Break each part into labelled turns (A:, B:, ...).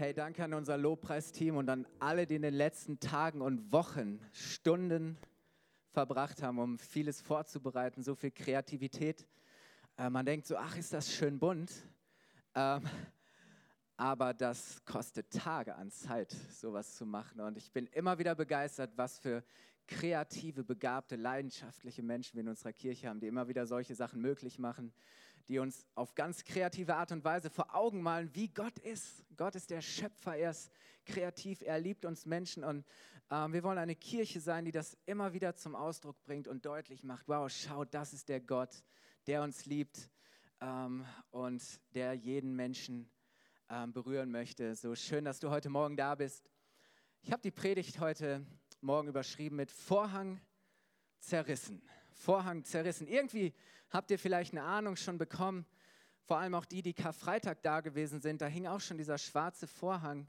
A: Hey, danke an unser Lobpreisteam und an alle, die in den letzten Tagen und Wochen Stunden verbracht haben, um vieles vorzubereiten, so viel Kreativität. Äh, man denkt so, ach, ist das schön bunt. Ähm, aber das kostet Tage an Zeit, sowas zu machen. Und ich bin immer wieder begeistert, was für kreative, begabte, leidenschaftliche Menschen wir in unserer Kirche haben, die immer wieder solche Sachen möglich machen, die uns auf ganz kreative Art und Weise vor Augen malen, wie Gott ist. Gott ist der Schöpfer, er ist kreativ, er liebt uns Menschen und äh, wir wollen eine Kirche sein, die das immer wieder zum Ausdruck bringt und deutlich macht, wow, schau, das ist der Gott, der uns liebt ähm, und der jeden Menschen ähm, berühren möchte. So schön, dass du heute Morgen da bist. Ich habe die Predigt heute Morgen überschrieben mit Vorhang zerrissen. Vorhang zerrissen. Irgendwie habt ihr vielleicht eine Ahnung schon bekommen, vor allem auch die, die Karfreitag da gewesen sind, da hing auch schon dieser schwarze Vorhang.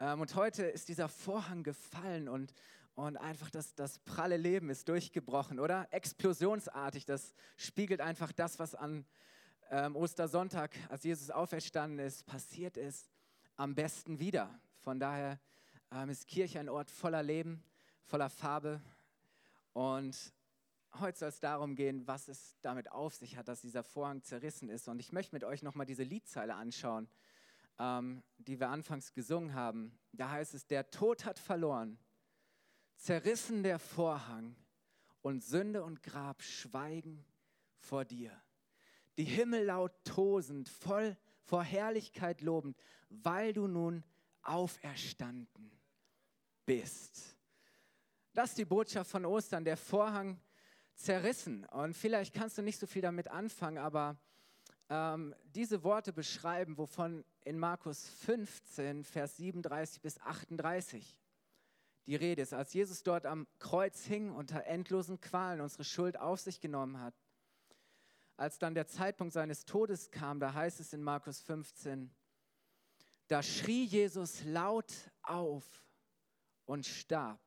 A: Ähm, und heute ist dieser Vorhang gefallen und, und einfach das, das pralle Leben ist durchgebrochen, oder? Explosionsartig, das spiegelt einfach das, was an ähm, Ostersonntag, als Jesus auferstanden ist, passiert ist, am besten wieder. Von daher ähm, ist Kirche ein Ort voller Leben, voller Farbe und heute soll es darum gehen, was es damit auf sich hat, dass dieser Vorhang zerrissen ist. Und ich möchte mit euch nochmal diese Liedzeile anschauen, ähm, die wir anfangs gesungen haben. Da heißt es, der Tod hat verloren, zerrissen der Vorhang und Sünde und Grab schweigen vor dir. Die Himmel laut tosend, voll vor Herrlichkeit lobend, weil du nun auferstanden bist. Das ist die Botschaft von Ostern. Der Vorhang zerrissen. Und vielleicht kannst du nicht so viel damit anfangen, aber ähm, diese Worte beschreiben, wovon in Markus 15, Vers 37 bis 38 die Rede ist, als Jesus dort am Kreuz hing, unter endlosen Qualen unsere Schuld auf sich genommen hat. Als dann der Zeitpunkt seines Todes kam, da heißt es in Markus 15, da schrie Jesus laut auf und starb.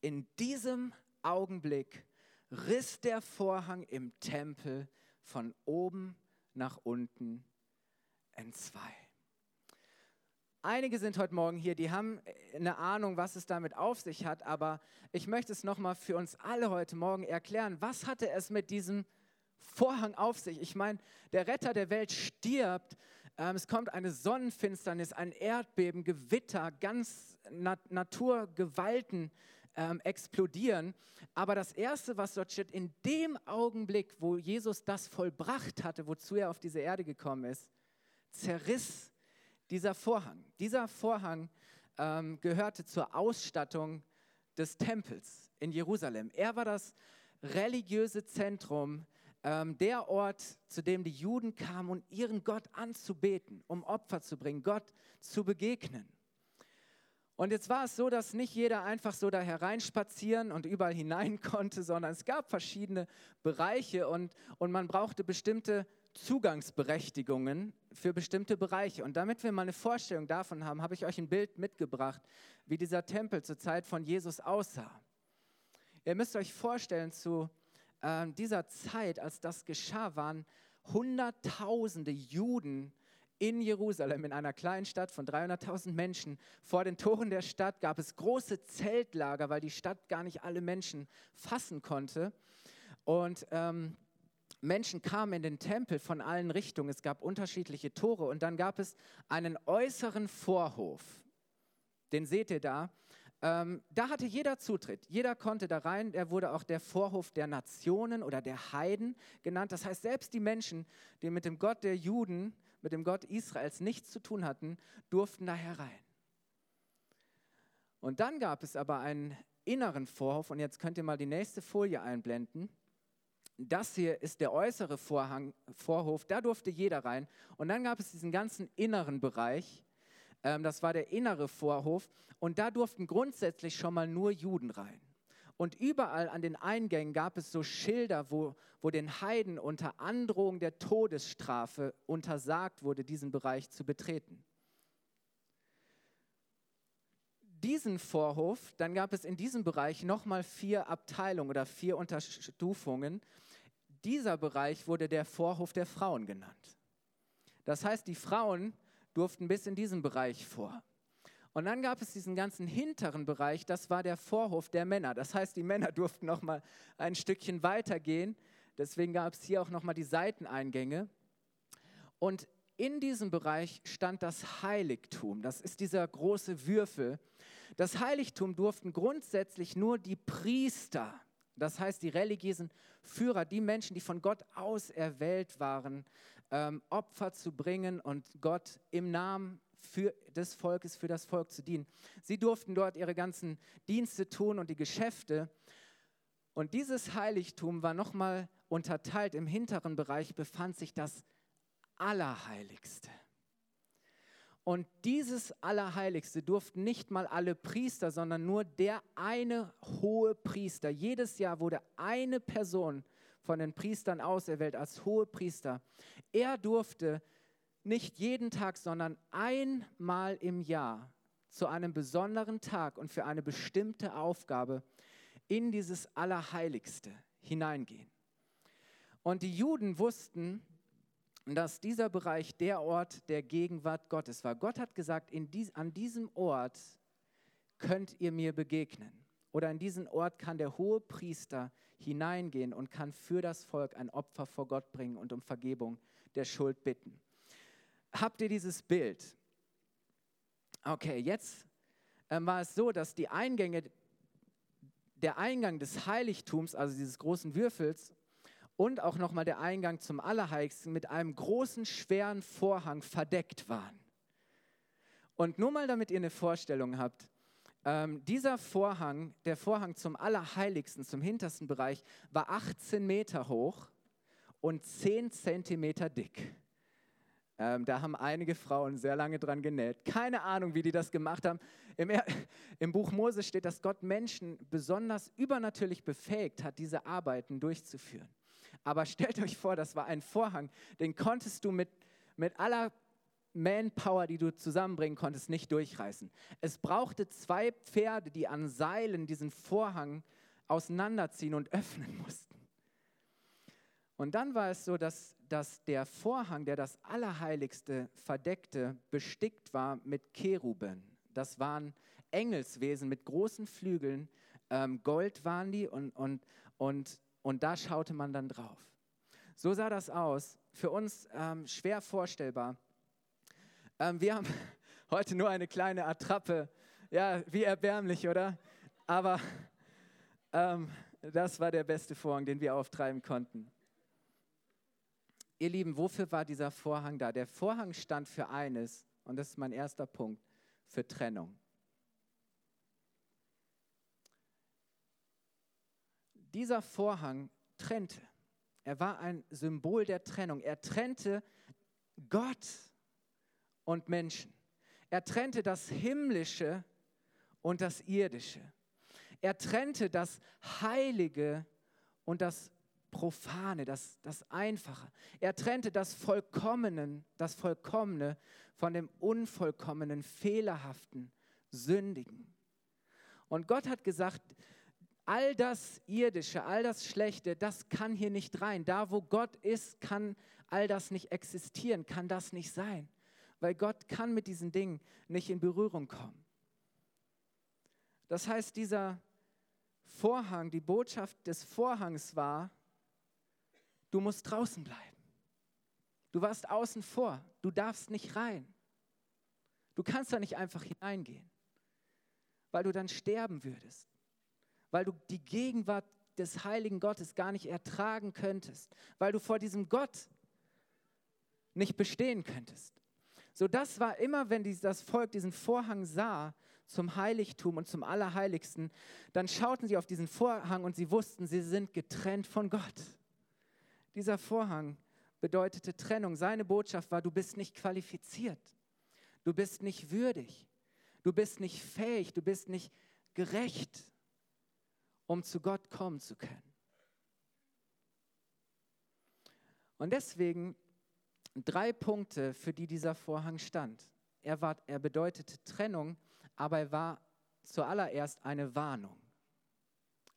A: In diesem Augenblick riss der Vorhang im Tempel von oben nach unten entzwei. Einige sind heute Morgen hier, die haben eine Ahnung, was es damit auf sich hat, aber ich möchte es nochmal für uns alle heute Morgen erklären. Was hatte es mit diesem Vorhang auf sich? Ich meine, der Retter der Welt stirbt, ähm, es kommt eine Sonnenfinsternis, ein Erdbeben, Gewitter, ganz Nat Naturgewalten ähm, explodieren. Aber das Erste, was dort steht, in dem Augenblick, wo Jesus das vollbracht hatte, wozu er auf diese Erde gekommen ist, zerriss dieser Vorhang. Dieser Vorhang ähm, gehörte zur Ausstattung des Tempels in Jerusalem. Er war das religiöse Zentrum, ähm, der Ort, zu dem die Juden kamen, um ihren Gott anzubeten, um Opfer zu bringen, Gott zu begegnen. Und jetzt war es so, dass nicht jeder einfach so da hereinspazieren und überall hinein konnte, sondern es gab verschiedene Bereiche und, und man brauchte bestimmte Zugangsberechtigungen für bestimmte Bereiche. Und damit wir mal eine Vorstellung davon haben, habe ich euch ein Bild mitgebracht, wie dieser Tempel zur Zeit von Jesus aussah. Ihr müsst euch vorstellen, zu äh, dieser Zeit, als das geschah, waren Hunderttausende Juden in Jerusalem, in einer kleinen Stadt von 300.000 Menschen. Vor den Toren der Stadt gab es große Zeltlager, weil die Stadt gar nicht alle Menschen fassen konnte. Und ähm, Menschen kamen in den Tempel von allen Richtungen. Es gab unterschiedliche Tore und dann gab es einen äußeren Vorhof. Den seht ihr da. Ähm, da hatte jeder Zutritt. Jeder konnte da rein. Er wurde auch der Vorhof der Nationen oder der Heiden genannt. Das heißt, selbst die Menschen, die mit dem Gott der Juden mit dem Gott Israels nichts zu tun hatten, durften da herein. Und dann gab es aber einen inneren Vorhof, und jetzt könnt ihr mal die nächste Folie einblenden. Das hier ist der äußere Vorhang, Vorhof, da durfte jeder rein. Und dann gab es diesen ganzen inneren Bereich, ähm, das war der innere Vorhof, und da durften grundsätzlich schon mal nur Juden rein. Und überall an den Eingängen gab es so Schilder, wo, wo den Heiden unter Androhung der Todesstrafe untersagt wurde, diesen Bereich zu betreten. Diesen Vorhof, dann gab es in diesem Bereich nochmal vier Abteilungen oder vier Unterstufungen. Dieser Bereich wurde der Vorhof der Frauen genannt. Das heißt, die Frauen durften bis in diesen Bereich vor. Und dann gab es diesen ganzen hinteren Bereich, das war der Vorhof der Männer. Das heißt, die Männer durften noch mal ein Stückchen weitergehen. Deswegen gab es hier auch noch mal die Seiteneingänge. Und in diesem Bereich stand das Heiligtum. Das ist dieser große Würfel. Das Heiligtum durften grundsätzlich nur die Priester, das heißt die religiösen Führer, die Menschen, die von Gott auserwählt waren, ähm, Opfer zu bringen und Gott im Namen für des Volkes, für das Volk zu dienen. Sie durften dort ihre ganzen Dienste tun und die Geschäfte. Und dieses Heiligtum war nochmal unterteilt. Im hinteren Bereich befand sich das Allerheiligste. Und dieses Allerheiligste durften nicht mal alle Priester, sondern nur der eine hohe Priester. Jedes Jahr wurde eine Person von den Priestern auserwählt als hohe Priester. Er durfte nicht jeden Tag, sondern einmal im Jahr zu einem besonderen Tag und für eine bestimmte Aufgabe in dieses Allerheiligste hineingehen. Und die Juden wussten, dass dieser Bereich der Ort der Gegenwart Gottes war. Gott hat gesagt, dies, an diesem Ort könnt ihr mir begegnen. Oder in diesen Ort kann der hohe Priester hineingehen und kann für das Volk ein Opfer vor Gott bringen und um Vergebung der Schuld bitten. Habt ihr dieses Bild? Okay, jetzt äh, war es so, dass die Eingänge, der Eingang des Heiligtums, also dieses großen Würfels, und auch nochmal der Eingang zum Allerheiligsten mit einem großen, schweren Vorhang verdeckt waren. Und nur mal, damit ihr eine Vorstellung habt, ähm, dieser Vorhang, der Vorhang zum Allerheiligsten, zum hintersten Bereich, war 18 Meter hoch und 10 Zentimeter dick. Ähm, da haben einige Frauen sehr lange dran genäht. Keine Ahnung, wie die das gemacht haben. Im, Im, Buch Mose steht, dass Gott Menschen besonders übernatürlich befähigt hat, diese Arbeiten durchzuführen. Aber stellt euch vor, das war ein Vorhang, den konntest du mit, mit aller Manpower, die du zusammenbringen konntest, nicht durchreißen. Es brauchte zwei Pferde, die an Seilen diesen Vorhang auseinanderziehen und öffnen mussten. Und dann war es so, dass, dass der Vorhang, der das Allerheiligste verdeckte, bestickt war mit Cheruben. Das waren Engelswesen mit großen Flügeln. Ähm, Gold waren die und, und, und, und da schaute man dann drauf. So sah das aus. Für uns ähm, schwer vorstellbar. Ähm, wir haben heute nur eine kleine Attrappe. Ja, wie erbärmlich, oder? Aber ähm, das war der beste Vorhang, den wir auftreiben konnten. Ihr Lieben, wofür war dieser Vorhang da? Der Vorhang stand für eines, und das ist mein erster Punkt, für Trennung. Dieser Vorhang trennte. Er war ein Symbol der Trennung. Er trennte Gott und Menschen. Er trennte das Himmlische und das Irdische. Er trennte das Heilige und das Profane, das, das Einfache. Er trennte das Vollkommene, das Vollkommene von dem Unvollkommenen, Fehlerhaften, Sündigen. Und Gott hat gesagt, all das Irdische, all das Schlechte, das kann hier nicht rein. Da, wo Gott ist, kann all das nicht existieren, kann das nicht sein. Weil Gott kann mit diesen Dingen nicht in Berührung kommen. Das heißt, dieser Vorhang, die Botschaft des Vorhangs war, du musst draußen bleiben. Du warst außen vor, du darfst nicht rein. Du kannst da nicht einfach hineingehen, weil du dann sterben würdest weil du die Gegenwart des heiligen Gottes gar nicht ertragen könntest, weil du vor diesem Gott nicht bestehen könntest. So das war immer, wenn das Volk diesen Vorhang sah zum Heiligtum und zum Allerheiligsten, dann schauten sie auf diesen Vorhang und sie wussten, sie sind getrennt von Gott. Dieser Vorhang bedeutete Trennung. Seine Botschaft war, du bist nicht qualifiziert, du bist nicht würdig, du bist nicht fähig, du bist nicht gerecht um zu Gott kommen zu können. Und deswegen drei Punkte, für die dieser Vorhang stand. Er, war, er bedeutete Trennung, aber er war zuallererst eine Warnung.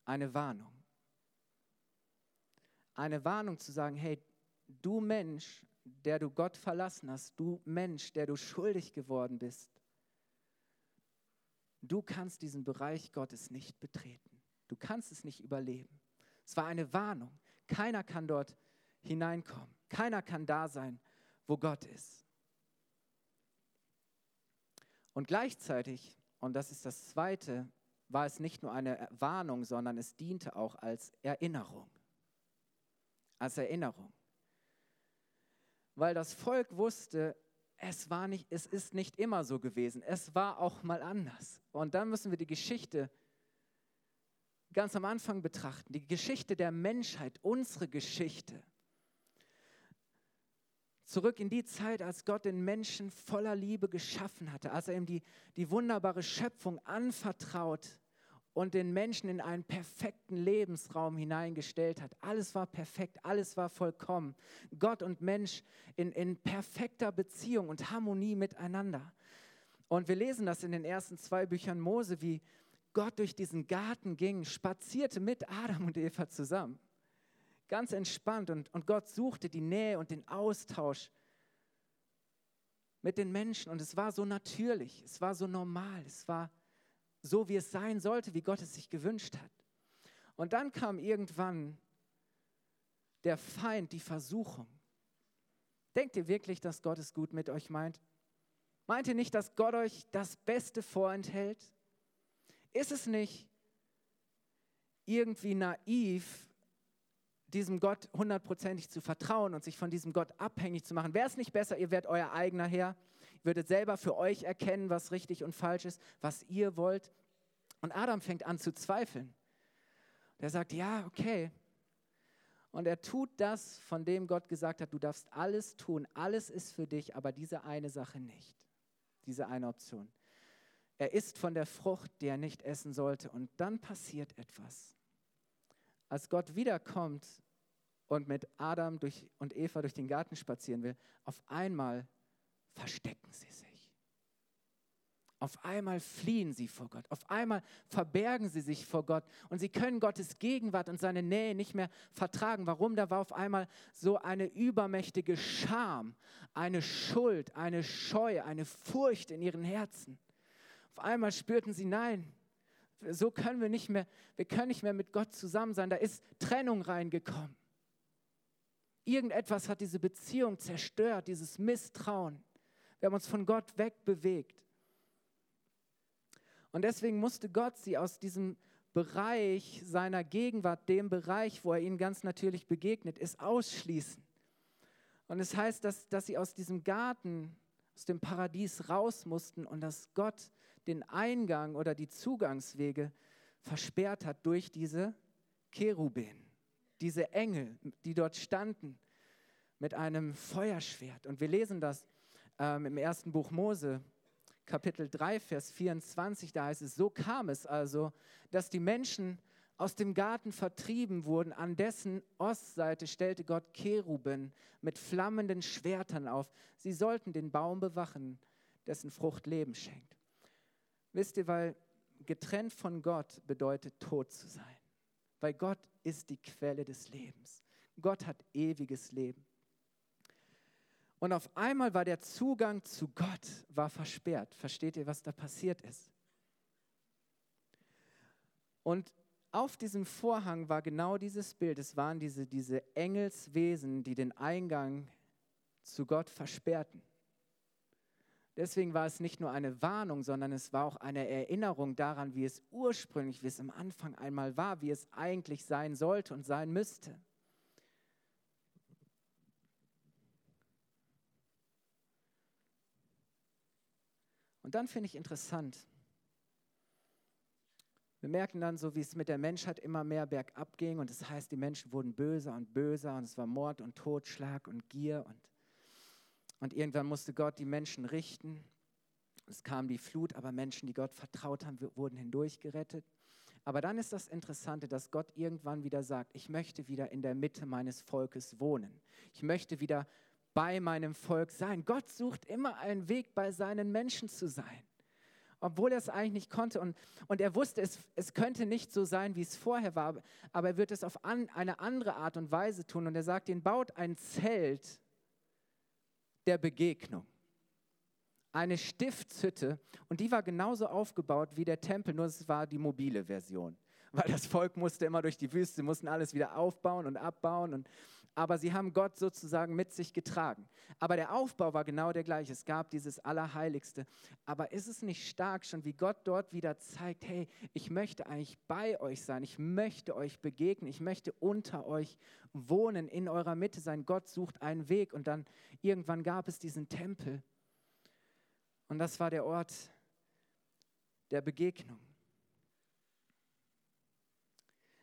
A: Eine Warnung. Eine Warnung zu sagen, hey, du Mensch, der du Gott verlassen hast, du Mensch, der du schuldig geworden bist, du kannst diesen Bereich Gottes nicht betreten. Du kannst es nicht überleben. Es war eine Warnung. Keiner kann dort hineinkommen. Keiner kann da sein, wo Gott ist. Und gleichzeitig, und das ist das Zweite, war es nicht nur eine Warnung, sondern es diente auch als Erinnerung. Als Erinnerung. Weil das Volk wusste, es, war nicht, es ist nicht immer so gewesen. Es war auch mal anders. Und dann müssen wir die Geschichte ganz am Anfang betrachten. Die Geschichte der Menschheit, unsere Geschichte zurück in die Zeit, als Gott den Menschen voller Liebe geschaffen hatte, als er ihm die, die wunderbare Schöpfung anvertraut und den Menschen in einen perfekten Lebensraum hineingestellt hat. Alles war perfekt, alles war vollkommen. Gott und Mensch in, in perfekter Beziehung und Harmonie miteinander. Und wir lesen das in den ersten zwei Büchern Mose, wie Gott durch diesen Garten ging, spazierte mit Adam und Eva zusammen ganz entspannt und, und Gott suchte die Nähe und den Austausch mit den Menschen und es war so natürlich, es war so normal, es war so, wie es sein sollte, wie Gott es sich gewünscht hat. Und dann kam irgendwann der Feind, die Versuchung. Denkt ihr wirklich, dass Gott es gut mit euch meint? Meint ihr nicht, dass Gott euch das Beste vorenthält? Ist es nicht irgendwie naiv, diesem Gott hundertprozentig zu vertrauen und sich von diesem Gott abhängig zu machen. Wäre es nicht besser, ihr werdet euer eigener Herr, ihr würdet selber für euch erkennen, was richtig und falsch ist, was ihr wollt. Und Adam fängt an zu zweifeln. Der sagt, ja, okay. Und er tut das, von dem Gott gesagt hat, du darfst alles tun, alles ist für dich, aber diese eine Sache nicht, diese eine Option. Er isst von der Frucht, die er nicht essen sollte, und dann passiert etwas als Gott wiederkommt und mit Adam durch, und Eva durch den Garten spazieren will, auf einmal verstecken sie sich. Auf einmal fliehen sie vor Gott. Auf einmal verbergen sie sich vor Gott. Und sie können Gottes Gegenwart und seine Nähe nicht mehr vertragen. Warum? Da war auf einmal so eine übermächtige Scham, eine Schuld, eine Scheu, eine Furcht in ihren Herzen. Auf einmal spürten sie, nein, so können wir nicht mehr, wir können nicht mehr mit Gott zusammen sein. Da ist Trennung reingekommen. Irgendetwas hat diese Beziehung zerstört, dieses Misstrauen. Wir haben uns von Gott wegbewegt. Und deswegen musste Gott sie aus diesem Bereich seiner Gegenwart, dem Bereich, wo er ihnen ganz natürlich begegnet ist, ausschließen. Und es heißt, dass, dass sie aus diesem Garten, aus dem Paradies raus mussten und dass Gott den Eingang oder die Zugangswege versperrt hat durch diese Cherubin, diese Engel, die dort standen mit einem Feuerschwert. Und wir lesen das ähm, im ersten Buch Mose, Kapitel 3, Vers 24, da heißt es, so kam es also, dass die Menschen aus dem Garten vertrieben wurden. An dessen Ostseite stellte Gott Cheruben mit flammenden Schwertern auf. Sie sollten den Baum bewachen, dessen Frucht Leben schenkt. Wisst ihr, weil getrennt von Gott bedeutet tot zu sein. Weil Gott ist die Quelle des Lebens. Gott hat ewiges Leben. Und auf einmal war der Zugang zu Gott war versperrt. Versteht ihr, was da passiert ist? Und auf diesem Vorhang war genau dieses Bild. Es waren diese, diese Engelswesen, die den Eingang zu Gott versperrten. Deswegen war es nicht nur eine Warnung, sondern es war auch eine Erinnerung daran, wie es ursprünglich, wie es am Anfang einmal war, wie es eigentlich sein sollte und sein müsste. Und dann finde ich interessant, wir merken dann so, wie es mit der Menschheit immer mehr bergab ging und das heißt, die Menschen wurden böser und böser und es war Mord und Totschlag und Gier und und irgendwann musste Gott die Menschen richten. Es kam die Flut, aber Menschen, die Gott vertraut haben, wurden hindurchgerettet. Aber dann ist das Interessante, dass Gott irgendwann wieder sagt, ich möchte wieder in der Mitte meines Volkes wohnen. Ich möchte wieder bei meinem Volk sein. Gott sucht immer einen Weg, bei seinen Menschen zu sein. Obwohl er es eigentlich nicht konnte. Und, und er wusste, es, es könnte nicht so sein, wie es vorher war. Aber er wird es auf an, eine andere Art und Weise tun. Und er sagt ihnen, baut ein Zelt der Begegnung. Eine Stiftshütte und die war genauso aufgebaut wie der Tempel, nur es war die mobile Version. Weil das Volk musste immer durch die Wüste, mussten alles wieder aufbauen und abbauen und aber sie haben Gott sozusagen mit sich getragen. Aber der Aufbau war genau der gleiche. Es gab dieses Allerheiligste. Aber ist es nicht stark schon, wie Gott dort wieder zeigt, hey, ich möchte eigentlich bei euch sein, ich möchte euch begegnen, ich möchte unter euch wohnen, in eurer Mitte sein. Gott sucht einen Weg und dann irgendwann gab es diesen Tempel. Und das war der Ort der Begegnung.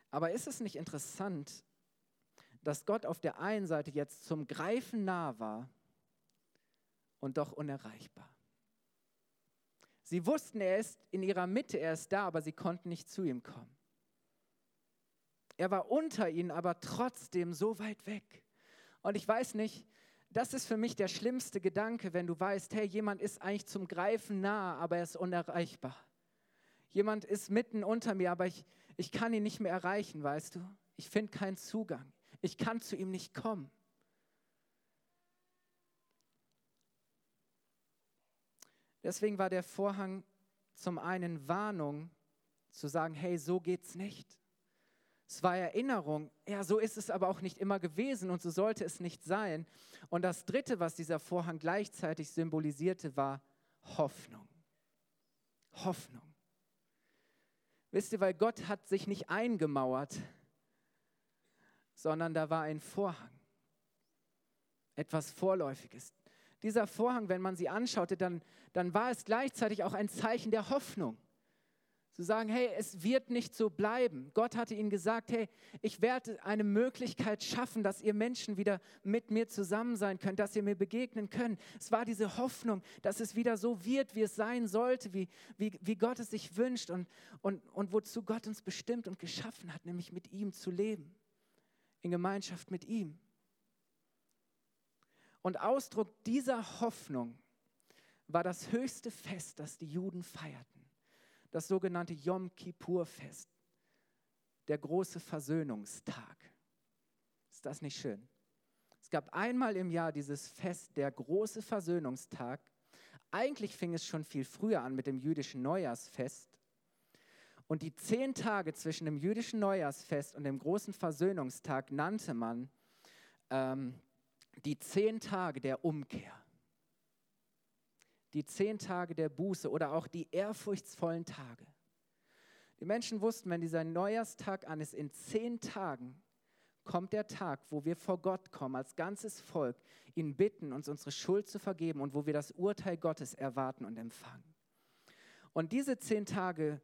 A: Aber ist es nicht interessant, dass Gott auf der einen Seite jetzt zum Greifen nah war und doch unerreichbar. Sie wussten, er ist in ihrer Mitte, er ist da, aber sie konnten nicht zu ihm kommen. Er war unter ihnen, aber trotzdem so weit weg. Und ich weiß nicht, das ist für mich der schlimmste Gedanke, wenn du weißt, hey, jemand ist eigentlich zum Greifen nah, aber er ist unerreichbar. Jemand ist mitten unter mir, aber ich, ich kann ihn nicht mehr erreichen, weißt du? Ich finde keinen Zugang. Ich kann zu ihm nicht kommen. Deswegen war der Vorhang zum einen Warnung, zu sagen, hey, so geht's nicht. Es war Erinnerung, ja, so ist es aber auch nicht immer gewesen und so sollte es nicht sein. Und das Dritte, was dieser Vorhang gleichzeitig symbolisierte, war Hoffnung. Hoffnung. Wisst ihr, weil Gott hat sich nicht eingemauert, sondern da war ein Vorhang, etwas Vorläufiges. Dieser Vorhang, wenn man sie anschaute, dann, dann war es gleichzeitig auch ein Zeichen der Hoffnung. Zu sagen, hey, es wird nicht so bleiben. Gott hatte ihnen gesagt, hey, ich werde eine Möglichkeit schaffen, dass ihr Menschen wieder mit mir zusammen sein könnt, dass ihr mir begegnen könnt. Es war diese Hoffnung, dass es wieder so wird, wie es sein sollte, wie, wie, wie Gott es sich wünscht und, und, und wozu Gott uns bestimmt und geschaffen hat, nämlich mit ihm zu leben in Gemeinschaft mit ihm. Und Ausdruck dieser Hoffnung war das höchste Fest, das die Juden feierten, das sogenannte Yom Kippur-Fest, der große Versöhnungstag. Ist das nicht schön? Es gab einmal im Jahr dieses Fest, der große Versöhnungstag. Eigentlich fing es schon viel früher an mit dem jüdischen Neujahrsfest. Und die zehn Tage zwischen dem jüdischen Neujahrsfest und dem großen Versöhnungstag nannte man ähm, die zehn Tage der Umkehr. Die zehn Tage der Buße oder auch die ehrfurchtsvollen Tage. Die Menschen wussten, wenn dieser Neujahrstag an ist, in zehn Tagen kommt der Tag, wo wir vor Gott kommen, als ganzes Volk, ihn bitten, uns unsere Schuld zu vergeben und wo wir das Urteil Gottes erwarten und empfangen. Und diese zehn Tage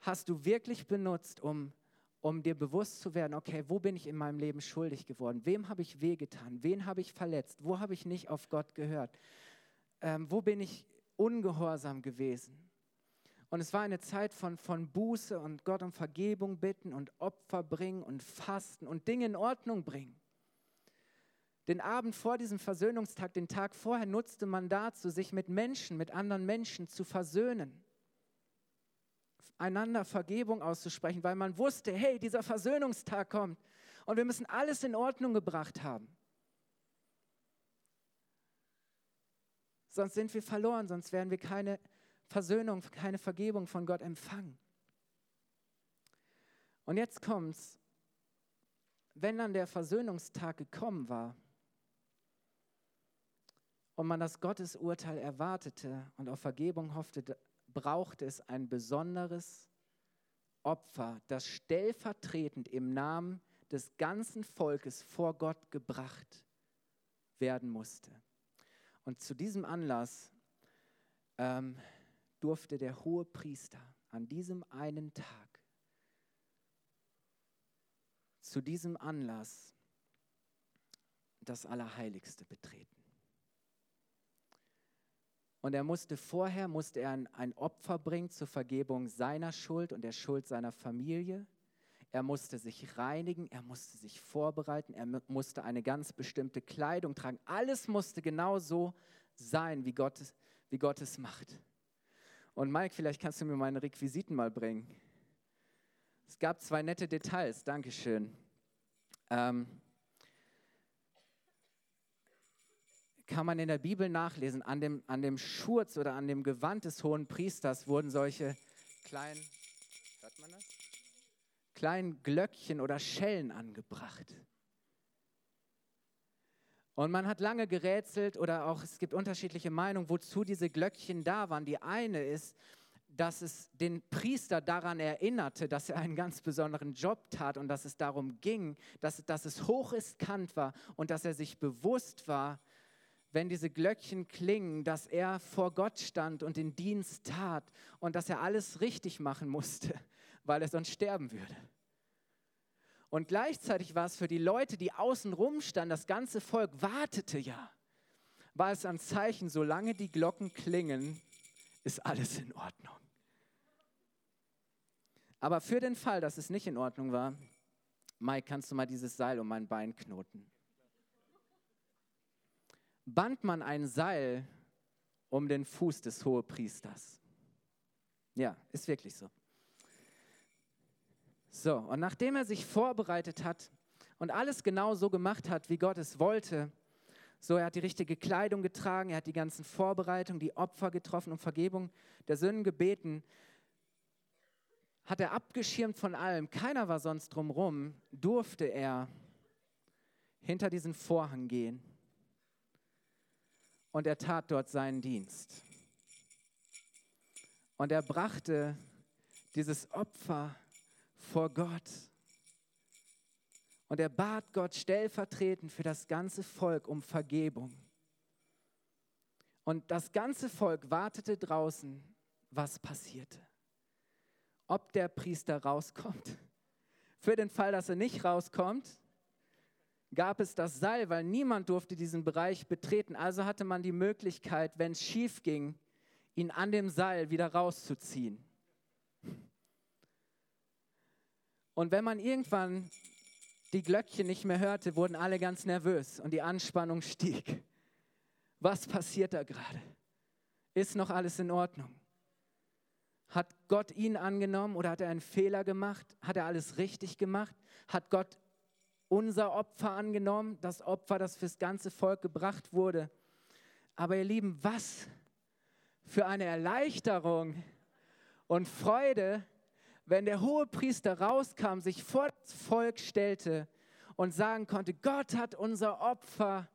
A: hast du wirklich benutzt, um, um dir bewusst zu werden, okay, wo bin ich in meinem Leben schuldig geworden? Wem habe ich wehgetan? Wen habe ich verletzt? Wo habe ich nicht auf Gott gehört? Ähm, wo bin ich ungehorsam gewesen? Und es war eine Zeit von, von Buße und Gott um Vergebung bitten und Opfer bringen und Fasten und Dinge in Ordnung bringen. Den Abend vor diesem Versöhnungstag, den Tag vorher, nutzte man dazu, sich mit Menschen, mit anderen Menschen zu versöhnen einander Vergebung auszusprechen, weil man wusste, hey, dieser Versöhnungstag kommt und wir müssen alles in Ordnung gebracht haben. Sonst sind wir verloren, sonst werden wir keine Versöhnung, keine Vergebung von Gott empfangen. Und jetzt kommt's, wenn dann der Versöhnungstag gekommen war und man das Gottesurteil erwartete und auf Vergebung hoffte, braucht es ein besonderes Opfer, das stellvertretend im Namen des ganzen Volkes vor Gott gebracht werden musste. Und zu diesem Anlass ähm, durfte der hohe Priester an diesem einen Tag, zu diesem Anlass, das Allerheiligste betreten. Und er musste vorher, musste er ein, ein Opfer bringen zur Vergebung seiner Schuld und der Schuld seiner Familie. Er musste sich reinigen, er musste sich vorbereiten, er musste eine ganz bestimmte Kleidung tragen. Alles musste genau so sein, wie Gott, wie Gott es macht. Und Mike, vielleicht kannst du mir meine Requisiten mal bringen. Es gab zwei nette Details, Dankeschön. Ähm, kann man in der Bibel nachlesen, an dem, an dem Schurz oder an dem Gewand des hohen Priesters wurden solche kleinen, hört man das? Kleinen Glöckchen oder Schellen angebracht. Und man hat lange gerätselt oder auch es gibt unterschiedliche Meinungen, wozu diese Glöckchen da waren. Die eine ist, dass es den Priester daran erinnerte, dass er einen ganz besonderen Job tat und dass es darum ging, dass, dass es hochriskant war und dass er sich bewusst war, wenn diese Glöckchen klingen, dass er vor Gott stand und den Dienst tat und dass er alles richtig machen musste, weil er sonst sterben würde. Und gleichzeitig war es für die Leute, die außen rum standen, das ganze Volk wartete ja, war es ein Zeichen, solange die Glocken klingen, ist alles in Ordnung. Aber für den Fall, dass es nicht in Ordnung war, Mike, kannst du mal dieses Seil um mein Bein knoten? Band man ein Seil um den Fuß des Hohepriesters. Ja, ist wirklich so. So, und nachdem er sich vorbereitet hat und alles genau so gemacht hat, wie Gott es wollte, so, er hat die richtige Kleidung getragen, er hat die ganzen Vorbereitungen, die Opfer getroffen und Vergebung der Sünden gebeten, hat er abgeschirmt von allem, keiner war sonst drumrum, durfte er hinter diesen Vorhang gehen. Und er tat dort seinen Dienst. Und er brachte dieses Opfer vor Gott. Und er bat Gott stellvertretend für das ganze Volk um Vergebung. Und das ganze Volk wartete draußen, was passierte. Ob der Priester rauskommt. Für den Fall, dass er nicht rauskommt, gab es das Seil, weil niemand durfte diesen Bereich betreten. Also hatte man die Möglichkeit, wenn es schief ging, ihn an dem Seil wieder rauszuziehen. Und wenn man irgendwann die Glöckchen nicht mehr hörte, wurden alle ganz nervös und die Anspannung stieg. Was passiert da gerade? Ist noch alles in Ordnung? Hat Gott ihn angenommen oder hat er einen Fehler gemacht? Hat er alles richtig gemacht? Hat Gott unser Opfer angenommen, das Opfer, das fürs ganze Volk gebracht wurde? Aber ihr Lieben, was für eine Erleichterung und Freude, wenn der hohe Priester rauskam, sich vor das Volk stellte und sagen konnte, Gott hat unser Opfer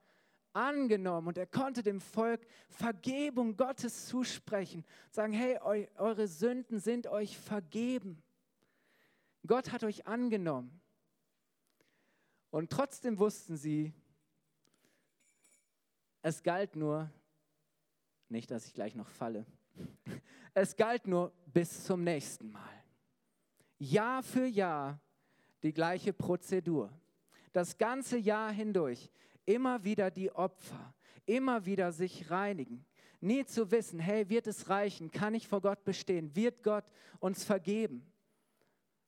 A: angenommen und er konnte dem Volk Vergebung Gottes zusprechen, sagen, hey, eu eure Sünden sind euch vergeben. Gott hat euch angenommen. Und trotzdem wussten sie, es galt nur, nicht, dass ich gleich noch falle, es galt nur bis zum nächsten Mal. Jahr für Jahr die gleiche Prozedur. Das ganze Jahr hindurch immer wieder die Opfer, immer wieder sich reinigen. Nie zu wissen, hey, wird es reichen? Kann ich vor Gott bestehen? Wird Gott uns vergeben?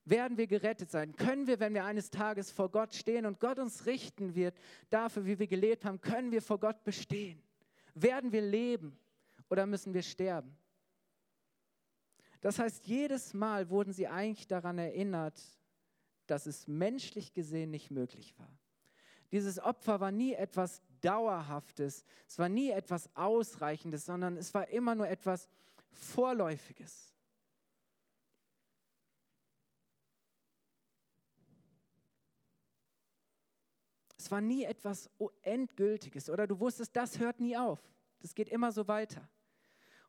A: Werden wir gerettet sein? Können wir, wenn wir eines Tages vor Gott stehen und Gott uns richten wird, dafür, wie wir gelebt haben, können wir vor Gott bestehen? Werden wir leben oder müssen wir sterben? Das heißt, jedes Mal wurden sie eigentlich daran erinnert, dass es menschlich gesehen nicht möglich war. Dieses Opfer war nie etwas Dauerhaftes, es war nie etwas Ausreichendes, sondern es war immer nur etwas Vorläufiges. Es war nie etwas Endgültiges oder du wusstest, das hört nie auf. Das geht immer so weiter.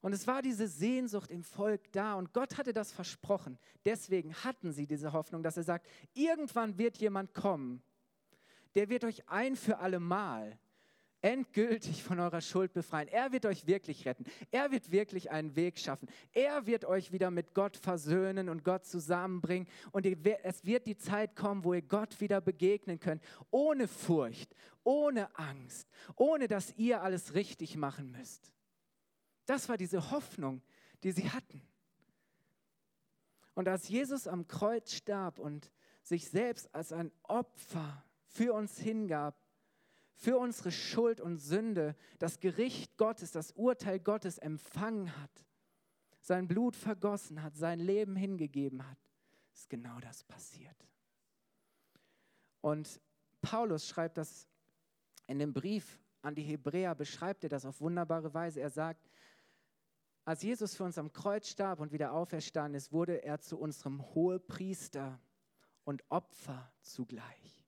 A: Und es war diese Sehnsucht im Volk da und Gott hatte das versprochen. Deswegen hatten sie diese Hoffnung, dass er sagt, irgendwann wird jemand kommen, der wird euch ein für alle Mal endgültig von eurer Schuld befreien. Er wird euch wirklich retten. Er wird wirklich einen Weg schaffen. Er wird euch wieder mit Gott versöhnen und Gott zusammenbringen. Und es wird die Zeit kommen, wo ihr Gott wieder begegnen könnt, ohne Furcht, ohne Angst, ohne dass ihr alles richtig machen müsst. Das war diese Hoffnung, die sie hatten. Und als Jesus am Kreuz starb und sich selbst als ein Opfer für uns hingab, für unsere Schuld und Sünde, das Gericht Gottes, das Urteil Gottes empfangen hat, sein Blut vergossen hat, sein Leben hingegeben hat, ist genau das passiert. Und Paulus schreibt das in dem Brief an die Hebräer beschreibt er das auf wunderbare Weise. Er sagt, als Jesus für uns am Kreuz starb und wieder auferstanden ist, wurde er zu unserem Hohepriester und Opfer zugleich.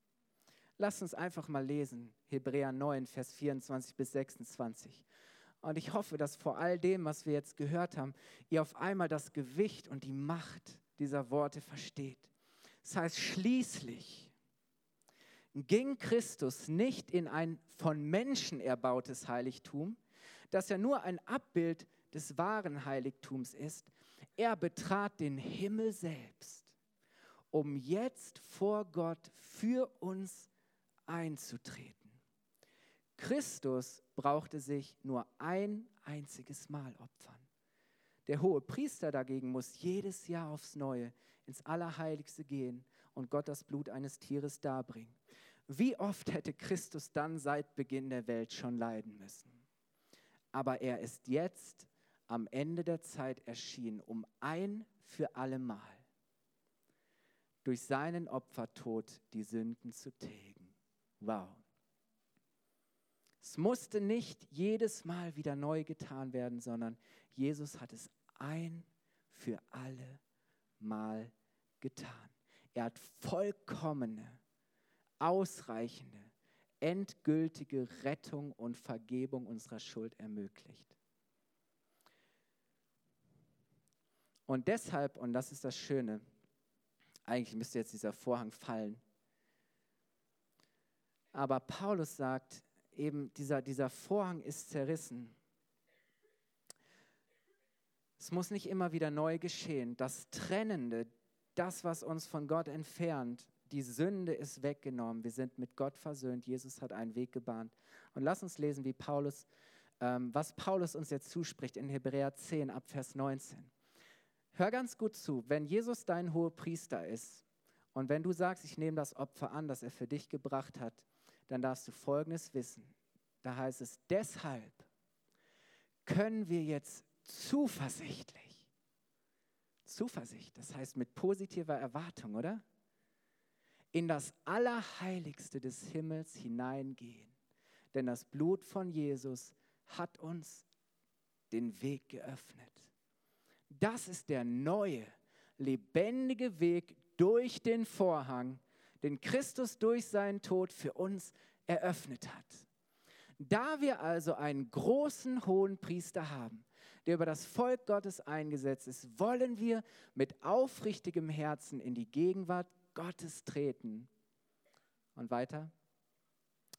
A: Lass uns einfach mal lesen, Hebräer 9, Vers 24 bis 26. Und ich hoffe, dass vor all dem, was wir jetzt gehört haben, ihr auf einmal das Gewicht und die Macht dieser Worte versteht. Das heißt, schließlich ging Christus nicht in ein von Menschen erbautes Heiligtum, das ja nur ein Abbild des wahren Heiligtums ist. Er betrat den Himmel selbst, um jetzt vor Gott für uns einzutreten. Christus brauchte sich nur ein einziges Mal opfern. Der hohe Priester dagegen muss jedes Jahr aufs Neue ins Allerheiligste gehen und Gott das Blut eines Tieres darbringen. Wie oft hätte Christus dann seit Beginn der Welt schon leiden müssen? Aber er ist jetzt am Ende der Zeit erschienen, um ein für allemal durch seinen Opfertod die Sünden zu tilgen. Wow. Es musste nicht jedes Mal wieder neu getan werden, sondern Jesus hat es ein für alle Mal getan. Er hat vollkommene, ausreichende, endgültige Rettung und Vergebung unserer Schuld ermöglicht. Und deshalb, und das ist das Schöne, eigentlich müsste jetzt dieser Vorhang fallen, aber Paulus sagt eben, dieser, dieser Vorhang ist zerrissen. Es muss nicht immer wieder neu geschehen. Das Trennende, das, was uns von Gott entfernt, die Sünde ist weggenommen. Wir sind mit Gott versöhnt. Jesus hat einen Weg gebahnt. Und lass uns lesen, wie Paulus, ähm, was Paulus uns jetzt zuspricht in Hebräer 10 ab Vers 19. Hör ganz gut zu, wenn Jesus dein hoher Priester ist und wenn du sagst, ich nehme das Opfer an, das er für dich gebracht hat, dann darfst du Folgendes wissen. Da heißt es, deshalb können wir jetzt zuversichtlich, Zuversicht, das heißt mit positiver Erwartung, oder? In das Allerheiligste des Himmels hineingehen. Denn das Blut von Jesus hat uns den Weg geöffnet. Das ist der neue, lebendige Weg durch den Vorhang, den Christus durch seinen Tod für uns eröffnet hat. Da wir also einen großen hohen Priester haben, der über das Volk Gottes eingesetzt ist, wollen wir mit aufrichtigem Herzen in die Gegenwart Gottes treten. Und weiter.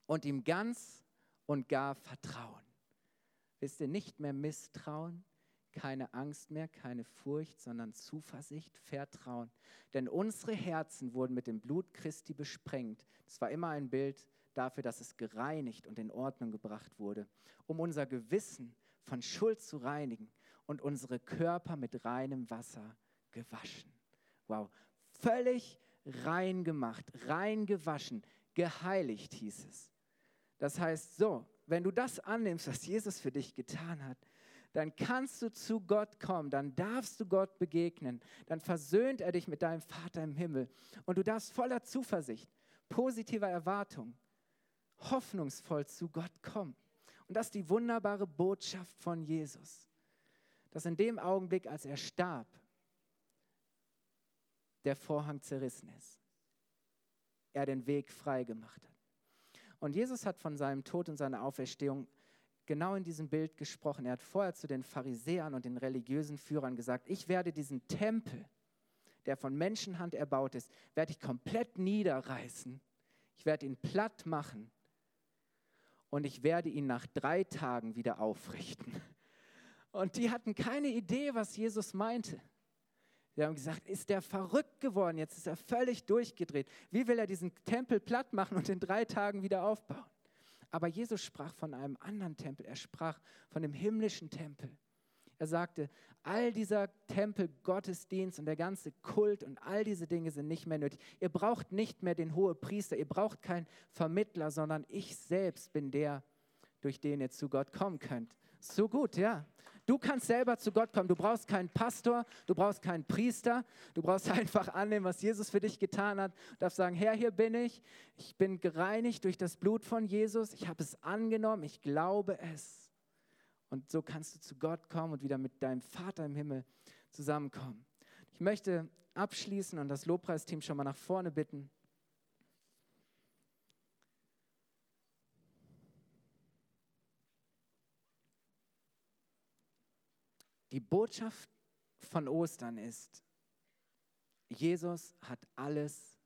A: Und ihm ganz und gar vertrauen. Wisst ihr, nicht mehr misstrauen, keine Angst mehr, keine Furcht, sondern Zuversicht, Vertrauen. Denn unsere Herzen wurden mit dem Blut Christi besprengt. Das war immer ein Bild dafür, dass es gereinigt und in Ordnung gebracht wurde, um unser Gewissen von Schuld zu reinigen und unsere Körper mit reinem Wasser gewaschen. Wow, völlig rein gemacht, rein gewaschen, geheiligt hieß es. Das heißt so, wenn du das annimmst, was Jesus für dich getan hat, dann kannst du zu Gott kommen, dann darfst du Gott begegnen, dann versöhnt er dich mit deinem Vater im Himmel und du darfst voller Zuversicht, positiver Erwartung, hoffnungsvoll zu Gott kommen. Und das ist die wunderbare Botschaft von Jesus, dass in dem Augenblick, als er starb, der Vorhang zerrissen ist, er den Weg frei gemacht hat. Und Jesus hat von seinem Tod und seiner Auferstehung genau in diesem Bild gesprochen. Er hat vorher zu den Pharisäern und den religiösen Führern gesagt, ich werde diesen Tempel, der von Menschenhand erbaut ist, werde ich komplett niederreißen. Ich werde ihn platt machen und ich werde ihn nach drei Tagen wieder aufrichten. Und die hatten keine Idee, was Jesus meinte. Die haben gesagt, ist der verrückt geworden, jetzt ist er völlig durchgedreht. Wie will er diesen Tempel platt machen und in drei Tagen wieder aufbauen? Aber Jesus sprach von einem anderen Tempel. Er sprach von dem himmlischen Tempel. Er sagte, all dieser Tempel, Gottesdienst und der ganze Kult und all diese Dinge sind nicht mehr nötig. Ihr braucht nicht mehr den hohen Priester, ihr braucht keinen Vermittler, sondern ich selbst bin der, durch den ihr zu Gott kommen könnt. So gut, ja. Du kannst selber zu Gott kommen. Du brauchst keinen Pastor, du brauchst keinen Priester. Du brauchst einfach annehmen, was Jesus für dich getan hat. Du darfst sagen, Herr, hier bin ich. Ich bin gereinigt durch das Blut von Jesus. Ich habe es angenommen. Ich glaube es. Und so kannst du zu Gott kommen und wieder mit deinem Vater im Himmel zusammenkommen. Ich möchte abschließen und das Lobpreisteam schon mal nach vorne bitten. Die Botschaft von Ostern ist, Jesus hat alles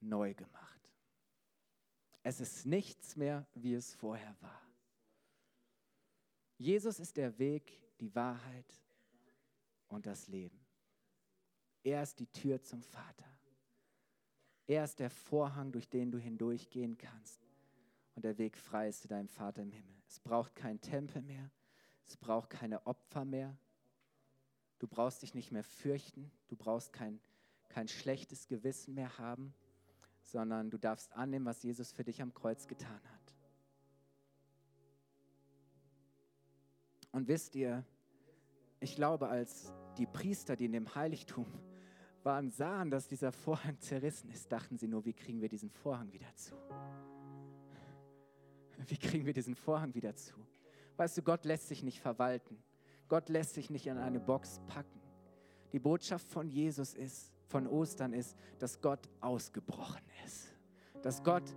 A: neu gemacht. Es ist nichts mehr, wie es vorher war. Jesus ist der Weg, die Wahrheit und das Leben. Er ist die Tür zum Vater. Er ist der Vorhang, durch den du hindurchgehen kannst. Und der Weg frei ist zu deinem Vater im Himmel. Es braucht keinen Tempel mehr. Es braucht keine Opfer mehr. Du brauchst dich nicht mehr fürchten. Du brauchst kein, kein schlechtes Gewissen mehr haben, sondern du darfst annehmen, was Jesus für dich am Kreuz getan hat. Und wisst ihr, ich glaube, als die Priester, die in dem Heiligtum waren, sahen, dass dieser Vorhang zerrissen ist, dachten sie nur, wie kriegen wir diesen Vorhang wieder zu? Wie kriegen wir diesen Vorhang wieder zu? Weißt du, Gott lässt sich nicht verwalten. Gott lässt sich nicht in eine Box packen. Die Botschaft von Jesus ist, von Ostern ist, dass Gott ausgebrochen ist. Dass Gott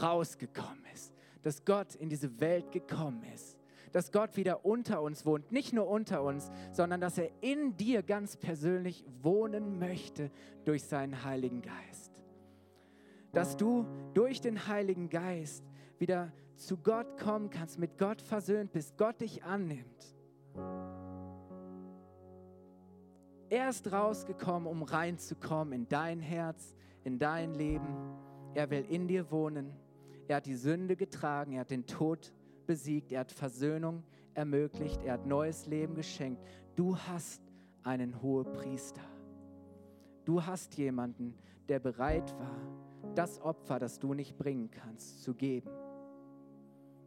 A: rausgekommen ist. Dass Gott in diese Welt gekommen ist. Dass Gott wieder unter uns wohnt. Nicht nur unter uns, sondern dass er in dir ganz persönlich wohnen möchte durch seinen Heiligen Geist. Dass du durch den Heiligen Geist wieder zu Gott kommen kannst, mit Gott versöhnt bist, Gott dich annimmt. Er ist rausgekommen, um reinzukommen in dein Herz, in dein Leben. Er will in dir wohnen. Er hat die Sünde getragen, er hat den Tod besiegt, er hat Versöhnung ermöglicht, er hat neues Leben geschenkt. Du hast einen Hohepriester. Du hast jemanden, der bereit war, das Opfer, das du nicht bringen kannst, zu geben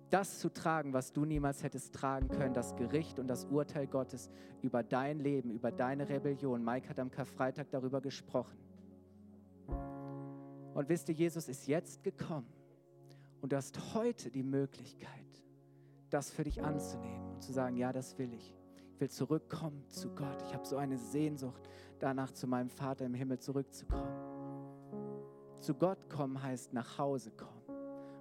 A: das zu tragen, was du niemals hättest tragen können, das Gericht und das Urteil Gottes über dein Leben, über deine Rebellion. Mike hat am Karfreitag darüber gesprochen. Und wisst ihr, Jesus ist jetzt gekommen und du hast heute die Möglichkeit, das für dich anzunehmen und zu sagen, ja, das will ich. Ich will zurückkommen zu Gott. Ich habe so eine Sehnsucht danach, zu meinem Vater im Himmel zurückzukommen. Zu Gott kommen heißt nach Hause kommen.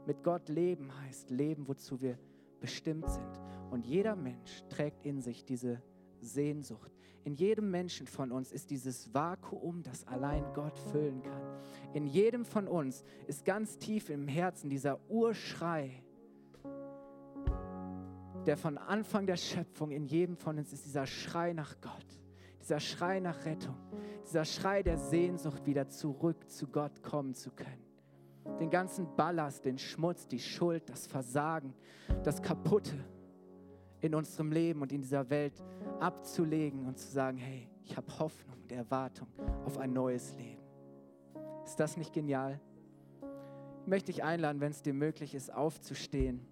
A: Mit Gott leben heißt leben, wozu wir bestimmt sind. Und jeder Mensch trägt in sich diese Sehnsucht. In jedem Menschen von uns ist dieses Vakuum, das allein Gott füllen kann. In jedem von uns ist ganz tief im Herzen dieser Urschrei, der von Anfang der Schöpfung in jedem von uns ist dieser Schrei nach Gott, dieser Schrei nach Rettung, dieser Schrei der Sehnsucht, wieder zurück zu Gott kommen zu können den ganzen Ballast, den Schmutz, die Schuld, das Versagen, das Kaputte in unserem Leben und in dieser Welt abzulegen und zu sagen, hey, ich habe Hoffnung und Erwartung auf ein neues Leben. Ist das nicht genial? Ich möchte dich einladen, wenn es dir möglich ist, aufzustehen.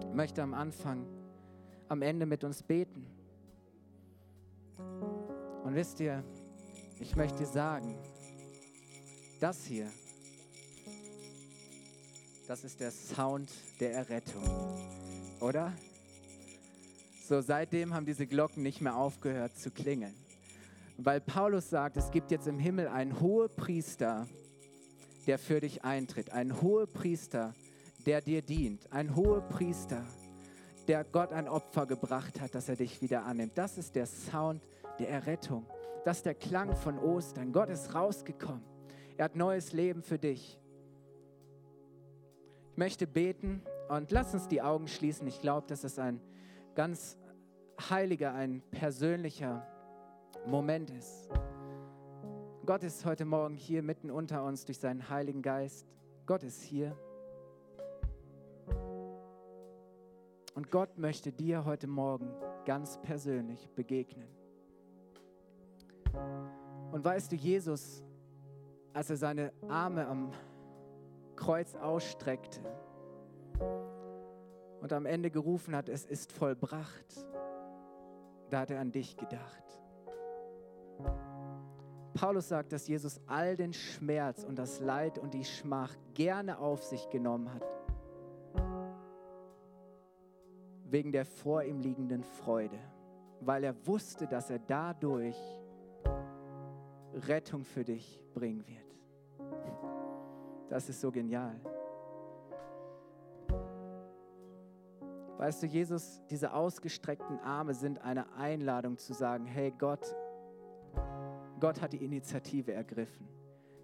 A: Ich möchte am Anfang, am Ende mit uns beten. Und wisst ihr, ich möchte sagen, das hier das ist der Sound der Errettung, oder? So, seitdem haben diese Glocken nicht mehr aufgehört zu klingeln. Weil Paulus sagt, es gibt jetzt im Himmel einen hohen Priester, der für dich eintritt. Ein hoher Priester, der dir dient. Ein hoher Priester, der Gott ein Opfer gebracht hat, dass er dich wieder annimmt. Das ist der Sound der Errettung. Das ist der Klang von Ostern. Gott ist rausgekommen. Er hat neues Leben für dich möchte beten und lass uns die Augen schließen. Ich glaube, dass es ein ganz heiliger, ein persönlicher Moment ist. Gott ist heute Morgen hier mitten unter uns durch seinen Heiligen Geist. Gott ist hier. Und Gott möchte dir heute Morgen ganz persönlich begegnen. Und weißt du, Jesus, als er seine Arme am Kreuz ausstreckte und am Ende gerufen hat, es ist vollbracht, da hat er an dich gedacht. Paulus sagt, dass Jesus all den Schmerz und das Leid und die Schmach gerne auf sich genommen hat. Wegen der vor ihm liegenden Freude. Weil er wusste, dass er dadurch Rettung für dich bringen wird. Das ist so genial. Weißt du, Jesus, diese ausgestreckten Arme sind eine Einladung zu sagen, hey Gott, Gott hat die Initiative ergriffen.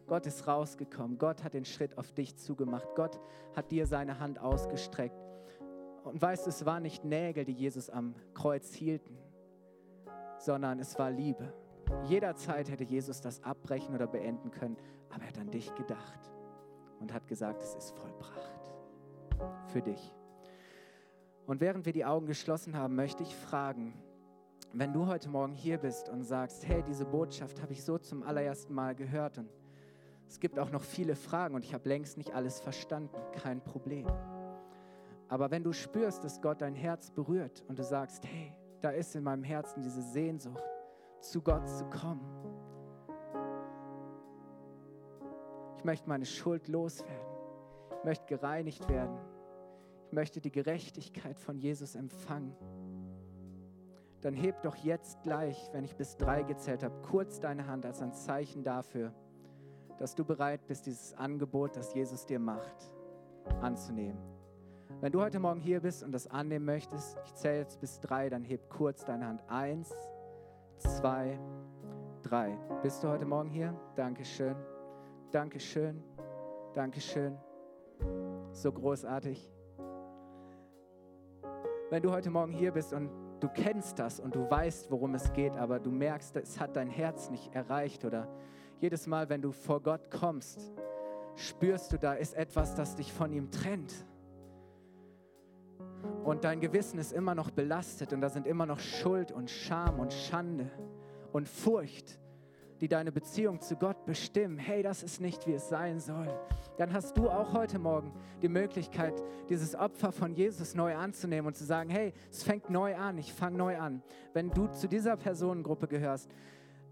A: Gott ist rausgekommen. Gott hat den Schritt auf dich zugemacht. Gott hat dir seine Hand ausgestreckt. Und weißt du, es waren nicht Nägel, die Jesus am Kreuz hielten, sondern es war Liebe. Jederzeit hätte Jesus das abbrechen oder beenden können, aber er hat an dich gedacht und hat gesagt, es ist vollbracht für dich. Und während wir die Augen geschlossen haben, möchte ich fragen, wenn du heute Morgen hier bist und sagst, hey, diese Botschaft habe ich so zum allerersten Mal gehört und es gibt auch noch viele Fragen und ich habe längst nicht alles verstanden, kein Problem. Aber wenn du spürst, dass Gott dein Herz berührt und du sagst, hey, da ist in meinem Herzen diese Sehnsucht, zu Gott zu kommen. Ich möchte meine Schuld loswerden. Ich möchte gereinigt werden. Ich möchte die Gerechtigkeit von Jesus empfangen dann heb doch jetzt gleich, wenn ich bis drei gezählt habe, kurz deine Hand als ein Zeichen dafür, dass du bereit bist, dieses Angebot, das Jesus dir macht, anzunehmen. Wenn du heute Morgen hier bist und das annehmen möchtest, ich zähle jetzt bis drei, dann heb kurz deine Hand. Eins, zwei, drei. Bist du heute Morgen hier? Dankeschön. Dankeschön. Dankeschön. So großartig. Wenn du heute Morgen hier bist und du kennst das und du weißt, worum es geht, aber du merkst, es hat dein Herz nicht erreicht oder jedes Mal, wenn du vor Gott kommst, spürst du, da ist etwas, das dich von ihm trennt. Und dein Gewissen ist immer noch belastet und da sind immer noch Schuld und Scham und Schande und Furcht die deine Beziehung zu Gott bestimmen, hey, das ist nicht, wie es sein soll, dann hast du auch heute Morgen die Möglichkeit, dieses Opfer von Jesus neu anzunehmen und zu sagen, hey, es fängt neu an, ich fange neu an. Wenn du zu dieser Personengruppe gehörst,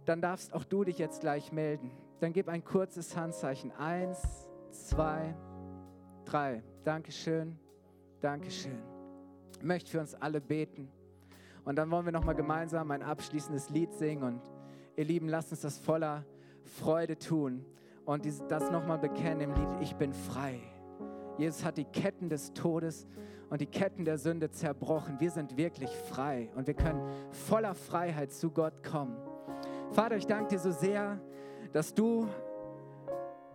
A: dann darfst auch du dich jetzt gleich melden. Dann gib ein kurzes Handzeichen. Eins, zwei, drei. Dankeschön, Dankeschön. Ich möchte für uns alle beten. Und dann wollen wir nochmal gemeinsam ein abschließendes Lied singen und Ihr Lieben, lasst uns das voller Freude tun und das nochmal bekennen im Lied, ich bin frei. Jesus hat die Ketten des Todes und die Ketten der Sünde zerbrochen. Wir sind wirklich frei und wir können voller Freiheit zu Gott kommen. Vater, ich danke dir so sehr, dass du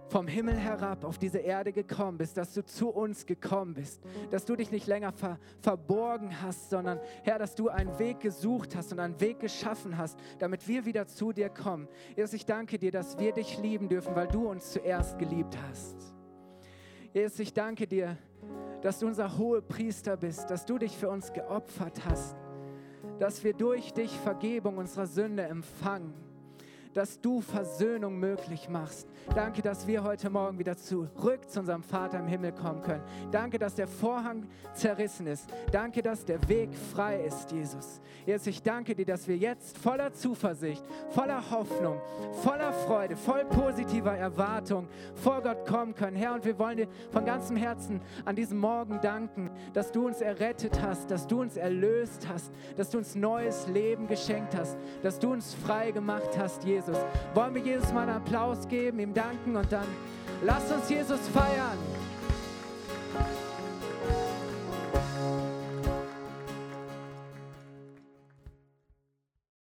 A: vom Himmel herab auf diese Erde gekommen bist, dass du zu uns gekommen bist, dass du dich nicht länger ver verborgen hast, sondern Herr, dass du einen Weg gesucht hast und einen Weg geschaffen hast, damit wir wieder zu dir kommen. Jesus, ich danke dir, dass wir dich lieben dürfen, weil du uns zuerst geliebt hast. Jesus, ich danke dir, dass du unser hoher Priester bist, dass du dich für uns geopfert hast, dass wir durch dich Vergebung unserer Sünde empfangen dass du Versöhnung möglich machst. Danke, dass wir heute Morgen wieder zurück zu unserem Vater im Himmel kommen können. Danke, dass der Vorhang zerrissen ist. Danke, dass der Weg frei ist, Jesus. Jesus, ich danke dir, dass wir jetzt voller Zuversicht, voller Hoffnung, voller Freude, voll positiver Erwartung vor Gott kommen können. Herr, und wir wollen dir von ganzem Herzen an diesem Morgen danken, dass du uns errettet hast, dass du uns erlöst hast, dass du uns neues Leben geschenkt hast, dass du uns frei gemacht hast, Jesus. Wollen wir Jesus mal einen Applaus geben, ihm danken und dann lass uns Jesus feiern.